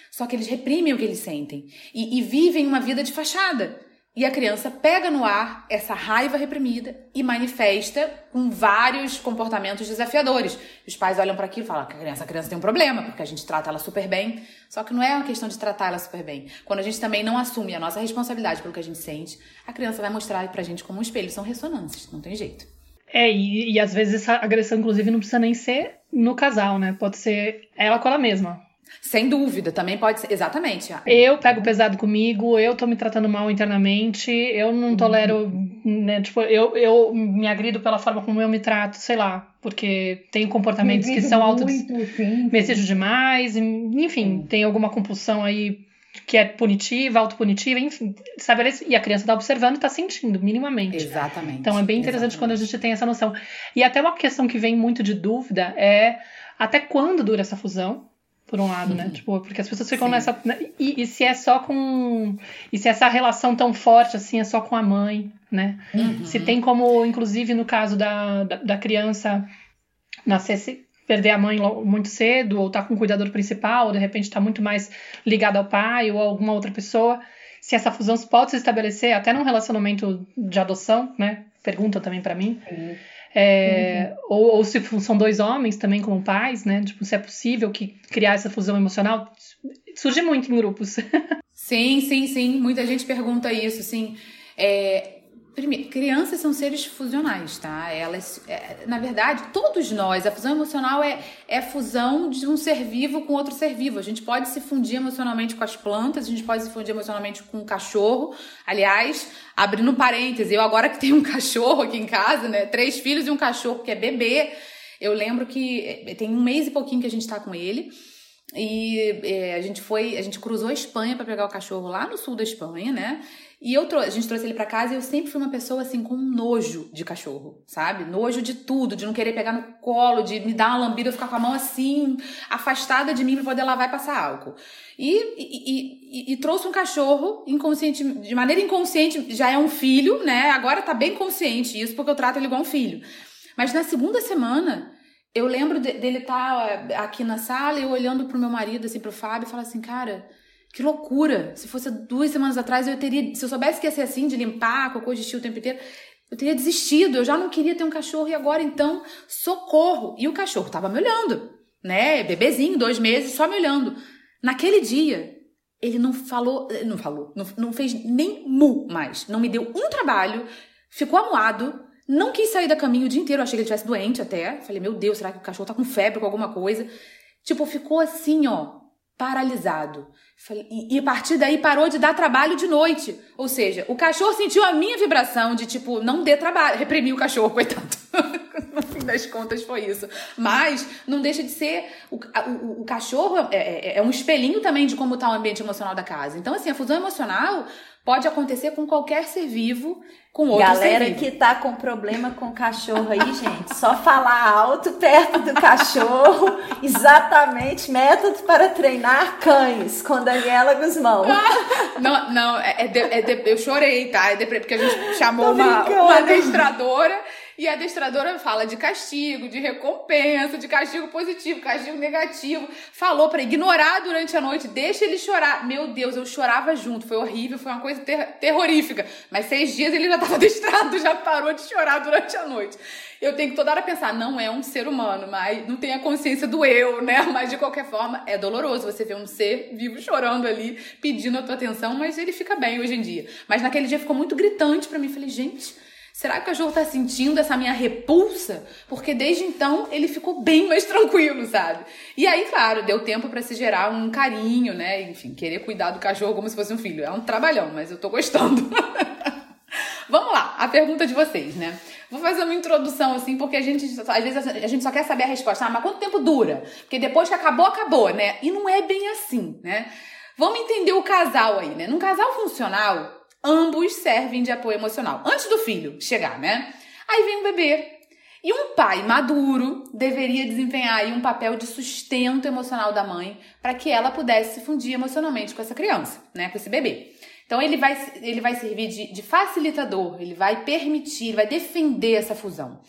Só que eles reprimem o que eles sentem e, e vivem uma vida de fachada. E a criança pega no ar essa raiva reprimida e manifesta com vários comportamentos desafiadores. Os pais olham para aquilo e falam: a criança, a criança tem um problema, porque a gente trata ela super bem. Só que não é uma questão de tratar ela super bem. Quando a gente também não assume a nossa responsabilidade pelo que a gente sente, a criança vai mostrar pra gente como um espelho. São ressonâncias, não tem jeito. É, e, e às vezes essa agressão, inclusive, não precisa nem ser no casal, né? Pode ser ela com ela mesma. Sem dúvida, também pode ser. Exatamente. Eu pego pesado comigo, eu tô me tratando mal internamente, eu não tolero, né? Tipo, eu, eu me agrido pela forma como eu me trato, sei lá, porque tenho comportamentos que são altos. Me exijo demais, enfim, sim. tem alguma compulsão aí que é punitiva, autopunitiva, enfim, sabe? E a criança tá observando e tá sentindo, minimamente. Exatamente. Então é bem interessante Exatamente. quando a gente tem essa noção. E até uma questão que vem muito de dúvida é até quando dura essa fusão? Por um lado, né? Uhum. Tipo, porque as pessoas ficam Sim. nessa. Né? E, e, se é só com. E se essa relação tão forte assim é só com a mãe, né? Uhum. Se tem como, inclusive, no caso da, da, da criança nascer se perder a mãe muito cedo, ou tá com o cuidador principal, ou de repente tá muito mais ligado ao pai ou a alguma outra pessoa. Se essa fusão pode se estabelecer até num relacionamento de adoção, né? Pergunta também para mim. Uhum. É, uhum. ou, ou, se são dois homens também como pais, né? Tipo, se é possível que criar essa fusão emocional. Surge muito em grupos. [LAUGHS] Sim, sim, sim. Muita gente pergunta isso, assim. É, Primeiro, crianças são seres fusionais, tá? Elas, é, na verdade, todos nós, a fusão emocional é, é a fusão de um ser vivo com outro ser vivo. A gente pode se fundir emocionalmente com as plantas, a gente pode se fundir emocionalmente com um cachorro. Aliás, abrindo parênteses, eu agora que tenho um [LAUGHS] cachorro aqui em casa, né? Três filhos e um cachorro que é bebê. Eu lembro que é, tem um mês e pouquinho que a gente tá com ele. E é, a gente foi, a gente cruzou a Espanha para pegar o cachorro lá no sul da Espanha, né? E eu a gente trouxe ele para casa e eu sempre fui uma pessoa assim com nojo de cachorro, sabe? Nojo de tudo, de não querer pegar no colo, de me dar uma lambida, eu ficar com a mão assim, afastada de mim para poder lavar e passar álcool. E, e, e, e, trouxe um cachorro inconsciente, de maneira inconsciente, já é um filho, né? Agora tá bem consciente isso, porque eu trato ele igual um filho. Mas na segunda semana, eu lembro dele estar tá aqui na sala e olhando pro meu marido, assim, pro Fábio, e falar assim, cara que loucura! Se fosse duas semanas atrás, eu teria. Se eu soubesse que ia ser assim, de limpar, cocô de o tempo inteiro, eu teria desistido. Eu já não queria ter um cachorro e agora então, socorro! E o cachorro tava me olhando, né? Bebezinho, dois meses, só me olhando. Naquele dia, ele não falou, não falou, não, não fez nem mu mais. Não me deu um trabalho, ficou amuado, não quis sair da caminho o dia inteiro. Achei que ele estivesse doente até. Falei, meu Deus, será que o cachorro tá com febre, com alguma coisa? Tipo, ficou assim, ó, paralisado. E, a partir daí parou de dar trabalho de noite. Ou seja, o cachorro sentiu a minha vibração de tipo, não dê trabalho. Reprimiu o cachorro, [LAUGHS] coitado. no fim das contas foi isso. Mas não deixa de ser. O, o, o cachorro é, é, é, um espelhinho também de como está o ambiente emocional da casa. Então, assim, a fusão emocional pode acontecer com qualquer ser vivo, com outro Galera ser vivo. que tá com problema com cachorro aí, gente, só falar alto perto do cachorro. [LAUGHS] Exatamente, método para treinar cães com Daniela Guzmão. [LAUGHS] não, não, é, é, de, é de, eu chorei, tá? É de, porque a gente chamou uma, uma adestradora e a adestradora fala de castigo, de recompensa, de castigo positivo, castigo negativo. Falou para ignorar durante a noite, deixa ele chorar. Meu Deus, eu chorava junto, foi horrível, foi uma coisa ter terrorífica. Mas seis dias ele já estava [LAUGHS] adestrado, já parou de chorar durante a noite. Eu tenho que toda hora pensar, não é um ser humano, mas não tem a consciência do eu, né? [LAUGHS] Mas de qualquer forma, é doloroso você ver um ser vivo chorando ali, pedindo a tua atenção, mas ele fica bem hoje em dia. Mas naquele dia ficou muito gritante para mim. Falei, gente, Será que o cachorro tá sentindo essa minha repulsa? Porque desde então ele ficou bem mais tranquilo, sabe? E aí, claro, deu tempo para se gerar um carinho, né? Enfim, querer cuidar do cachorro como se fosse um filho. É um trabalhão, mas eu tô gostando. [LAUGHS] Vamos lá, a pergunta de vocês, né? Vou fazer uma introdução assim, porque a gente, às vezes, a gente só quer saber a resposta. Ah, mas quanto tempo dura? Porque depois que acabou, acabou, né? E não é bem assim, né? Vamos entender o casal aí, né? Num casal funcional, Ambos servem de apoio emocional. Antes do filho chegar, né? Aí vem o bebê. E um pai maduro deveria desempenhar aí um papel de sustento emocional da mãe para que ela pudesse se fundir emocionalmente com essa criança, né? Com esse bebê. Então ele vai, ele vai servir de, de facilitador, ele vai permitir, ele vai defender essa fusão.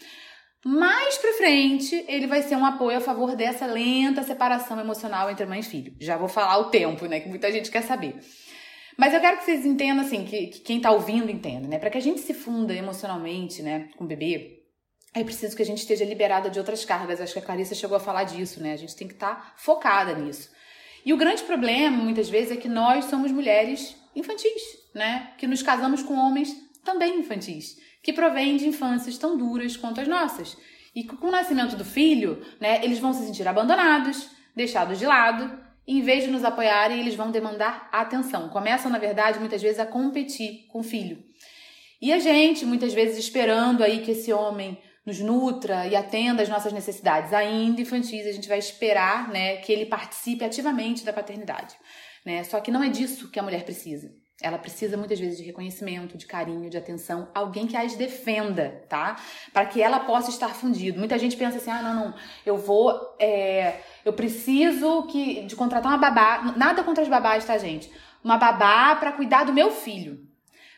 Mais pra frente, ele vai ser um apoio a favor dessa lenta separação emocional entre mãe e filho. Já vou falar o tempo, né? Que muita gente quer saber. Mas eu quero que vocês entendam, assim, que, que quem tá ouvindo entenda, né? Para que a gente se funda emocionalmente, né, com o bebê, é preciso que a gente esteja liberada de outras cargas. Acho que a Clarissa chegou a falar disso, né? A gente tem que estar tá focada nisso. E o grande problema, muitas vezes, é que nós somos mulheres infantis, né? Que nos casamos com homens também infantis, que provêm de infâncias tão duras quanto as nossas. E com o nascimento do filho, né, eles vão se sentir abandonados, deixados de lado, em vez de nos apoiarem, eles vão demandar atenção. Começam, na verdade, muitas vezes a competir com o filho. E a gente, muitas vezes, esperando aí que esse homem nos nutra e atenda às nossas necessidades ainda infantis, a gente vai esperar, né, que ele participe ativamente da paternidade, né? Só que não é disso que a mulher precisa. Ela precisa muitas vezes de reconhecimento, de carinho, de atenção, alguém que as defenda, tá? Para que ela possa estar fundido. Muita gente pensa assim: ah, não, não, eu vou, é, eu preciso que de contratar uma babá. Nada contra as babás, tá, gente? Uma babá para cuidar do meu filho.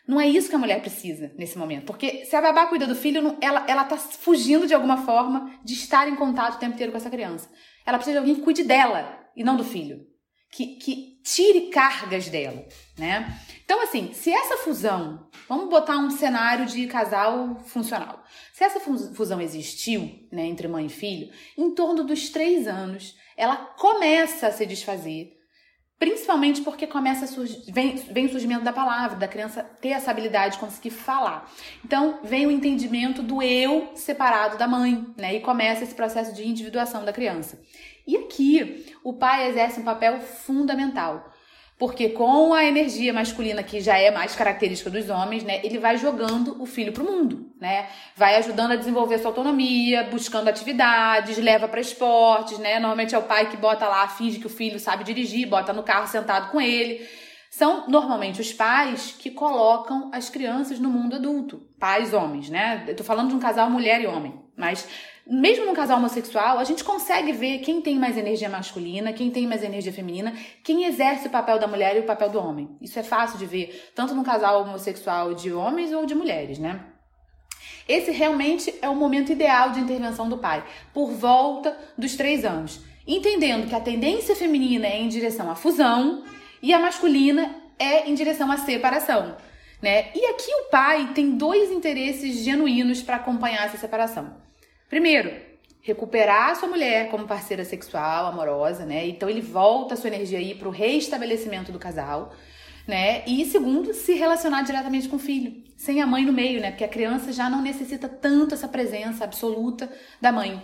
Não é isso que a mulher precisa nesse momento. Porque se a babá cuida do filho, ela, ela tá fugindo de alguma forma de estar em contato o tempo inteiro com essa criança. Ela precisa de alguém que cuide dela e não do filho. Que, que tire cargas dela, né? Então, assim, se essa fusão, vamos botar um cenário de casal funcional. Se essa fusão existiu, né, entre mãe e filho, em torno dos três anos, ela começa a se desfazer, principalmente porque começa vem, vem o surgimento da palavra, da criança ter essa habilidade de conseguir falar. Então, vem o entendimento do eu separado da mãe, né, e começa esse processo de individuação da criança. E aqui, o pai exerce um papel fundamental porque com a energia masculina, que já é mais característica dos homens, né, ele vai jogando o filho pro mundo, né? Vai ajudando a desenvolver sua autonomia, buscando atividades, leva para esportes, né? Normalmente é o pai que bota lá, finge que o filho sabe dirigir, bota no carro sentado com ele. São normalmente os pais que colocam as crianças no mundo adulto. Pais homens, né? Eu tô falando de um casal mulher e homem, mas mesmo num casal homossexual, a gente consegue ver quem tem mais energia masculina, quem tem mais energia feminina, quem exerce o papel da mulher e o papel do homem. Isso é fácil de ver, tanto num casal homossexual de homens ou de mulheres, né? Esse realmente é o momento ideal de intervenção do pai, por volta dos três anos. Entendendo que a tendência feminina é em direção à fusão e a masculina é em direção à separação. Né? E aqui o pai tem dois interesses genuínos para acompanhar essa separação. Primeiro, recuperar a sua mulher como parceira sexual, amorosa, né? Então ele volta a sua energia aí para o reestabelecimento do casal, né? E segundo, se relacionar diretamente com o filho, sem a mãe no meio, né? Porque a criança já não necessita tanto essa presença absoluta da mãe.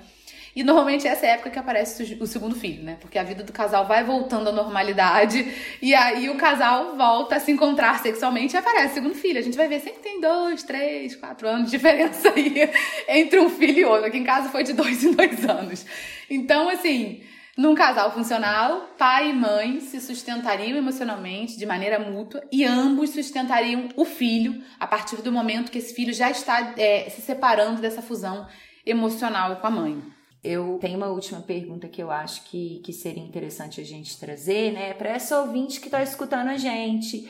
E normalmente essa é a época que aparece o segundo filho, né? Porque a vida do casal vai voltando à normalidade e aí o casal volta a se encontrar sexualmente e aparece o segundo filho. A gente vai ver sempre tem dois, três, quatro anos de [LAUGHS] diferença aí entre um filho e outro. Aqui em casa foi de dois [LAUGHS] em dois anos. Então, assim, num casal funcional, pai e mãe se sustentariam emocionalmente de maneira mútua e ambos sustentariam o filho a partir do momento que esse filho já está é, se separando dessa fusão emocional com a mãe. Eu tenho uma última pergunta que eu acho que, que seria interessante a gente trazer, né? Para essa ouvinte que está escutando a gente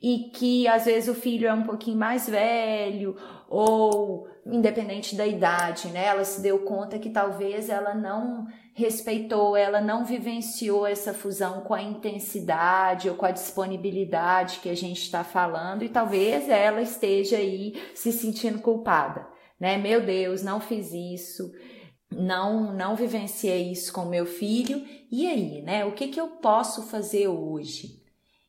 e que às vezes o filho é um pouquinho mais velho ou independente da idade, né? Ela se deu conta que talvez ela não respeitou, ela não vivenciou essa fusão com a intensidade ou com a disponibilidade que a gente está falando e talvez ela esteja aí se sentindo culpada, né? Meu Deus, não fiz isso, não não vivenciei isso com meu filho. E aí, né? O que que eu posso fazer hoje?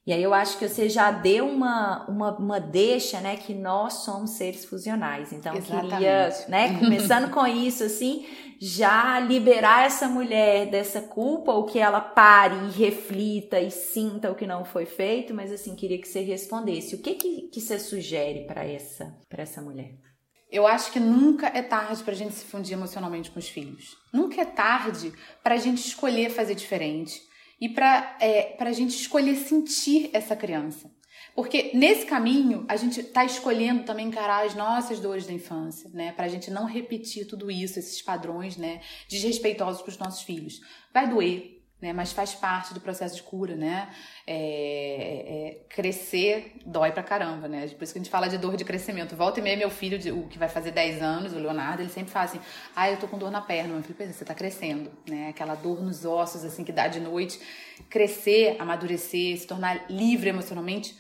E aí eu acho que você já deu uma, uma, uma deixa, né, que nós somos seres fusionais. Então Exatamente. queria, né, começando com isso, assim, já liberar essa mulher dessa culpa, ou que ela pare e reflita e sinta o que não foi feito, mas assim, queria que você respondesse. O que que, que você sugere para essa, essa mulher? Eu acho que nunca é tarde para a gente se fundir emocionalmente com os filhos. Nunca é tarde para a gente escolher fazer diferente e para é, a gente escolher sentir essa criança. Porque nesse caminho a gente está escolhendo também encarar as nossas dores da infância, né? Para a gente não repetir tudo isso, esses padrões, né? Desrespeitosos para os nossos filhos. Vai doer, né? Mas faz parte do processo de cura, né? É, é, crescer dói pra caramba, né? Por isso que a gente fala de dor de crescimento. Volta e meia, meu filho, o que vai fazer 10 anos, o Leonardo, ele sempre fala assim: ah, eu tô com dor na perna. Meu filho, você tá crescendo, né? Aquela dor nos ossos, assim, que dá de noite. Crescer, amadurecer, se tornar livre emocionalmente,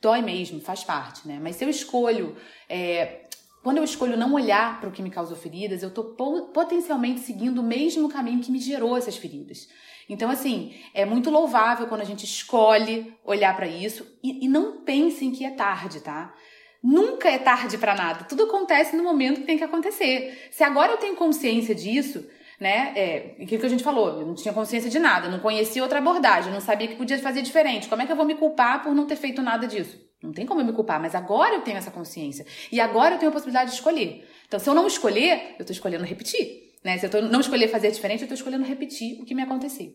dói mesmo, faz parte, né? Mas se eu escolho. É, quando eu escolho não olhar para o que me causou feridas, eu estou potencialmente seguindo o mesmo caminho que me gerou essas feridas. Então, assim, é muito louvável quando a gente escolhe olhar para isso e, e não pensem que é tarde, tá? Nunca é tarde para nada. Tudo acontece no momento que tem que acontecer. Se agora eu tenho consciência disso, né? É, o que a gente falou? Eu não tinha consciência de nada, não conhecia outra abordagem, não sabia que podia fazer diferente. Como é que eu vou me culpar por não ter feito nada disso? Não tem como eu me culpar, mas agora eu tenho essa consciência. E agora eu tenho a possibilidade de escolher. Então, se eu não escolher, eu estou escolhendo repetir. Né? Se eu tô, não escolher fazer diferente, eu estou escolhendo repetir o que me aconteceu.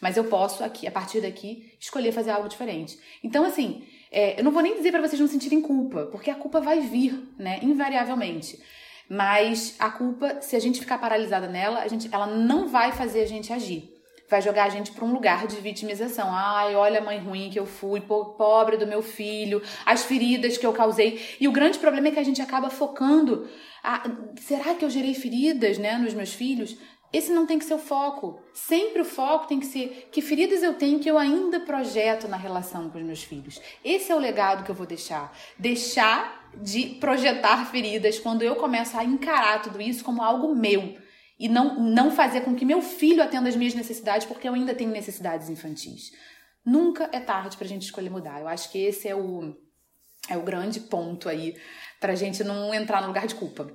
Mas eu posso aqui, a partir daqui, escolher fazer algo diferente. Então, assim, é, eu não vou nem dizer para vocês não sentirem culpa, porque a culpa vai vir, né? Invariavelmente. Mas a culpa, se a gente ficar paralisada nela, a gente, ela não vai fazer a gente agir. Vai jogar a gente para um lugar de vitimização. Ai, olha a mãe ruim que eu fui, pobre do meu filho, as feridas que eu causei. E o grande problema é que a gente acaba focando ah, será que eu gerei feridas né, nos meus filhos? Esse não tem que ser o foco. Sempre o foco tem que ser que feridas eu tenho que eu ainda projeto na relação com os meus filhos. Esse é o legado que eu vou deixar. Deixar de projetar feridas quando eu começo a encarar tudo isso como algo meu e não, não fazer com que meu filho atenda as minhas necessidades porque eu ainda tenho necessidades infantis. Nunca é tarde para a gente escolher mudar. Eu acho que esse é o, é o grande ponto aí para a gente não entrar no lugar de culpa.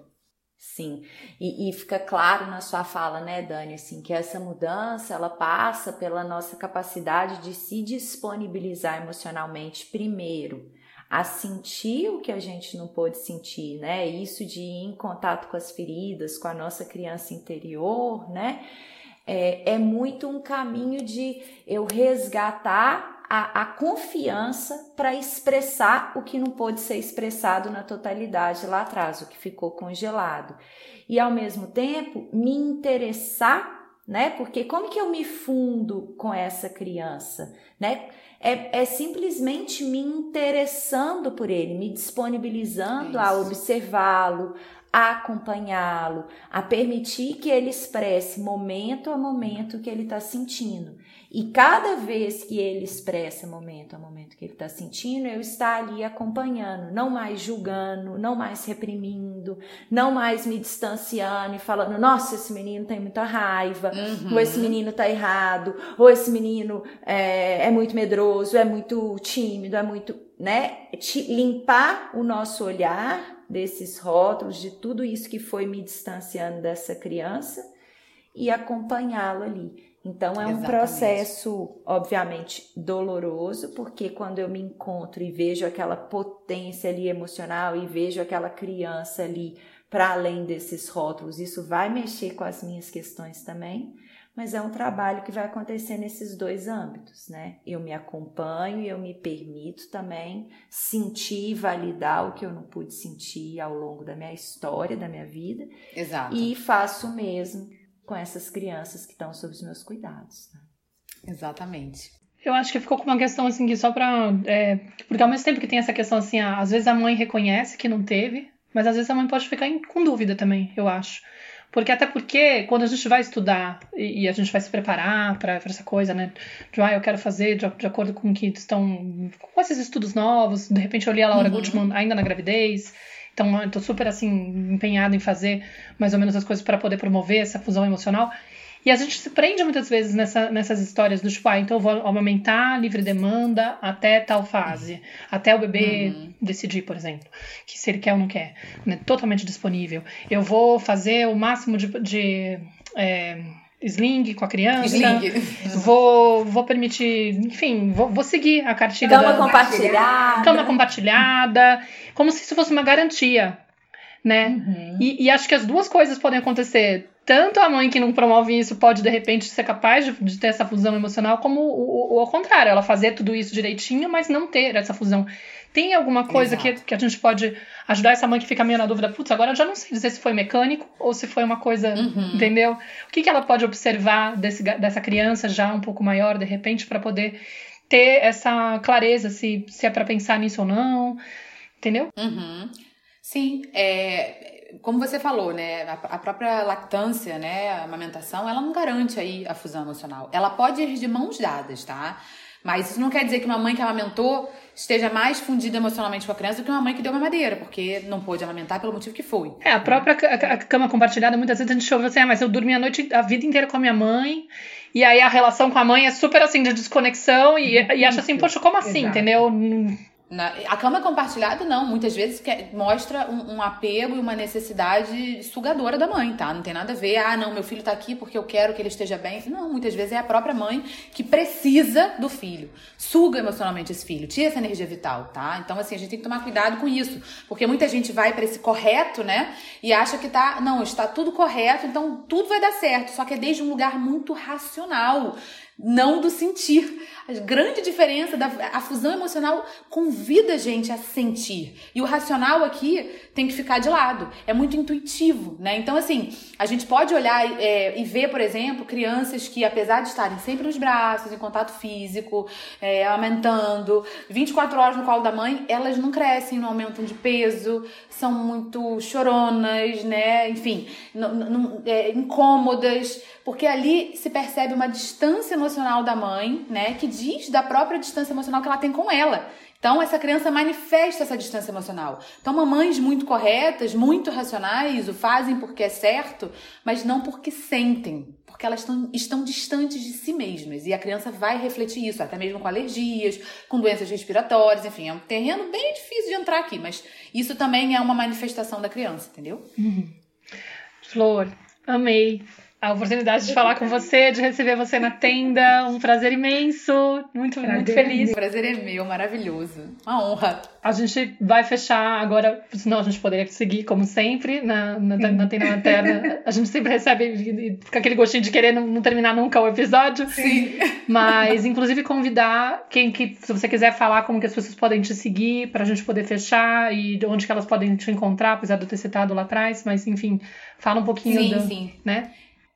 Sim, e, e, fica claro na sua fala, né, Dani, assim, que essa mudança ela passa pela nossa capacidade de se disponibilizar emocionalmente primeiro, a sentir o que a gente não pôde sentir, né? Isso de ir em contato com as feridas, com a nossa criança interior, né? É, é muito um caminho de eu resgatar a, a confiança para expressar o que não pôde ser expressado na totalidade lá atrás, o que ficou congelado. E ao mesmo tempo me interessar, né? Porque como que eu me fundo com essa criança, né? É, é simplesmente me interessando por ele, me disponibilizando é a observá-lo, a acompanhá-lo, a permitir que ele expresse momento a momento que ele está sentindo. E cada vez que ele expressa momento a momento que ele está sentindo, eu estar ali acompanhando, não mais julgando, não mais reprimindo, não mais me distanciando e falando, nossa, esse menino tem muita raiva, uhum. ou esse menino tá errado, ou esse menino é, é muito medroso, é muito tímido, é muito, né? Limpar o nosso olhar desses rótulos, de tudo isso que foi me distanciando dessa criança e acompanhá-lo ali. Então é um Exatamente. processo, obviamente, doloroso, porque quando eu me encontro e vejo aquela potência ali emocional e vejo aquela criança ali para além desses rótulos, isso vai mexer com as minhas questões também, mas é um trabalho que vai acontecer nesses dois âmbitos, né? Eu me acompanho e eu me permito também sentir e validar o que eu não pude sentir ao longo da minha história, da minha vida. Exato. E faço o mesmo com essas crianças que estão sob os meus cuidados. Né? Exatamente. Eu acho que ficou com uma questão assim que só pra. É, porque ao mesmo tempo que tem essa questão assim, às vezes a mãe reconhece que não teve, mas às vezes a mãe pode ficar em, com dúvida também, eu acho. Porque até porque quando a gente vai estudar e, e a gente vai se preparar para essa coisa, né? De, ah, eu quero fazer de, de, acordo com que estão. com esses estudos novos. De repente eu li a Laura uhum. Gutman ainda na gravidez. Então, eu tô super assim empenhada em fazer mais ou menos as coisas para poder promover essa fusão emocional. E a gente se prende muitas vezes nessa, nessas histórias do tipo, ah, então eu vou aumentar livre demanda até tal fase, até o bebê uhum. decidir, por exemplo, que se ele quer ou não quer, né? totalmente disponível. Eu vou fazer o máximo de, de é, sling com a criança. Sling. Vou, vou permitir, enfim, vou, vou seguir a cartilha. Cama da, compartilhada. Cama compartilhada, como se isso fosse uma garantia, né? Uhum. E, e acho que as duas coisas podem acontecer tanto a mãe que não promove isso pode, de repente, ser capaz de, de ter essa fusão emocional, como o, o, o, ao contrário, ela fazer tudo isso direitinho, mas não ter essa fusão. Tem alguma coisa que, que a gente pode ajudar essa mãe que fica meio na dúvida? Putz, agora eu já não sei dizer se foi mecânico ou se foi uma coisa, uhum. entendeu? O que, que ela pode observar desse, dessa criança já um pouco maior, de repente, para poder ter essa clareza se, se é para pensar nisso ou não, entendeu? Uhum. Sim, é, como você falou, né, a, própria lactância, né, a amamentação, ela não garante aí a fusão emocional. Ela pode ir de mãos dadas, tá? Mas isso não quer dizer que uma mãe que amamentou esteja mais fundida emocionalmente com a criança do que uma mãe que deu uma madeira, porque não pôde amamentar pelo motivo que foi. É, a própria a, a cama compartilhada, muitas vezes a gente ouve assim, ah, mas eu dormi a noite, a vida inteira com a minha mãe, e aí a relação com a mãe é super assim, de desconexão, e, e acha assim, poxa, como assim, Exato. entendeu? Na, a cama compartilhada, não. Muitas vezes quer, mostra um, um, apego e uma necessidade sugadora da mãe, tá? Não tem nada a ver, ah, não, meu filho tá aqui porque eu quero que ele esteja bem. Não, muitas vezes é a própria mãe que precisa do filho. Suga emocionalmente esse filho, tira essa energia vital, tá? Então, assim, a gente tem que tomar cuidado com isso. Porque muita gente vai para esse correto, né? E acha que tá, não, está tudo correto, então tudo vai dar certo. Só que é desde um lugar muito racional não do sentir. A grande diferença da a fusão emocional convida a gente a sentir. E o racional aqui tem que ficar de lado. É muito intuitivo, né? Então, assim, a gente pode olhar é, e ver, por exemplo, crianças que, apesar de estarem sempre nos braços, em contato físico, é, aumentando, 24 horas no colo da mãe, elas não crescem, não aumentam de peso, são muito choronas, né? Enfim, é, incômodas, porque ali se percebe uma distância emocional da mãe, né? Que diz da própria distância emocional que ela tem com ela. Então, essa criança manifesta essa distância emocional. Então, mamães muito corretas, muito racionais, o fazem porque é certo, mas não porque sentem, porque elas estão, estão distantes de si mesmas. E a criança vai refletir isso, até mesmo com alergias, com doenças respiratórias, enfim, é um terreno bem difícil de entrar aqui, mas isso também é uma manifestação da criança, entendeu? Uhum. Flor, amei a oportunidade de falar com você, de receber você na tenda. Um prazer imenso. Muito, prazer muito feliz. O prazer é meu, maravilhoso. Uma honra. A gente vai fechar agora, senão a gente poderia seguir, como sempre, na, na, na Tenda Materna. A gente sempre recebe fica aquele gostinho de querer não, não, terminar nunca o episódio. Sim. Mas, inclusive, convidar quem que, se você quiser falar como que as pessoas podem te seguir, pra gente poder fechar e de onde que elas podem te encontrar, apesar de eu ter citado lá atrás. Mas, enfim, fala um pouquinho sim, do, sim. né?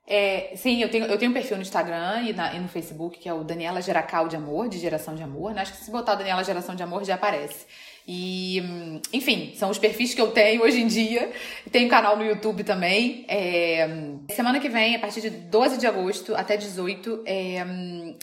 É, sim, eu tenho, eu tenho um perfil no Instagram e, na, e, no Facebook, que é o Daniela Geracal de Amor, de Geração de Amor. Né? Acho que se botar Daniela Geração de Amor já aparece. E, enfim, são os perfis que eu tenho hoje em dia. Tenho canal no YouTube também. É, semana que vem, a partir de 12 de agosto até 18, é,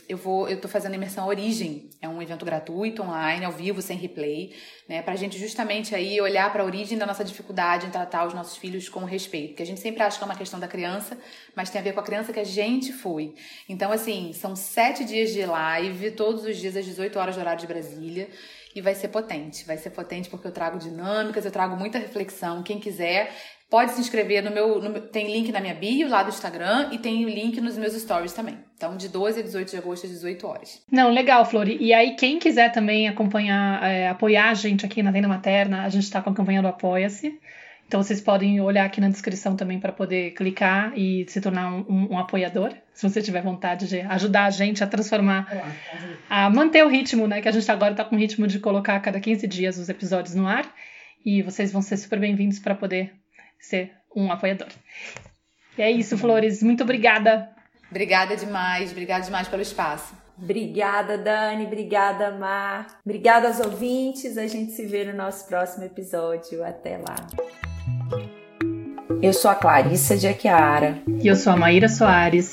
eu vou, eu tô fazendo a imersão Origem. É um evento gratuito, online, ao vivo, sem replay, né? Pra gente justamente aí olhar para a origem da nossa dificuldade em tratar os nossos filhos com respeito. Porque a gente sempre acha que é uma questão da criança, mas tem a ver com a criança que a gente foi. Então, assim, são sete dias de live, todos os dias às 18 horas do horário de Brasília. E vai ser potente. Vai ser potente porque eu trago dinâmicas, eu trago muita reflexão. Quem quiser pode se inscrever no meu, no Tem link na minha bio lá do Instagram e tem o link nos meus stories também. Então, de 12 a 18 de agosto, às 18 horas. Não, legal, Flori. E aí, quem quiser também acompanhar, é, apoiar a gente aqui na Tenda Materna, a gente está com a campanha do Apoia-se. Então vocês podem olhar aqui na descrição também para poder clicar e se tornar um, um, um, apoiador, se você tiver vontade de ajudar a gente a transformar, a manter o ritmo, né? Que a gente agora está com o ritmo de colocar a cada 15 dias os episódios no ar. E vocês vão ser super bem-vindos para poder ser um apoiador. E é isso, Flores. Muito obrigada. Obrigada demais, obrigada demais pelo espaço. Obrigada, Dani. Obrigada, Mar. Obrigada aos ouvintes. A gente se vê no nosso próximo episódio. Até lá. Eu sou a Clarissa de Aquiara. E eu sou a Maíra Soares.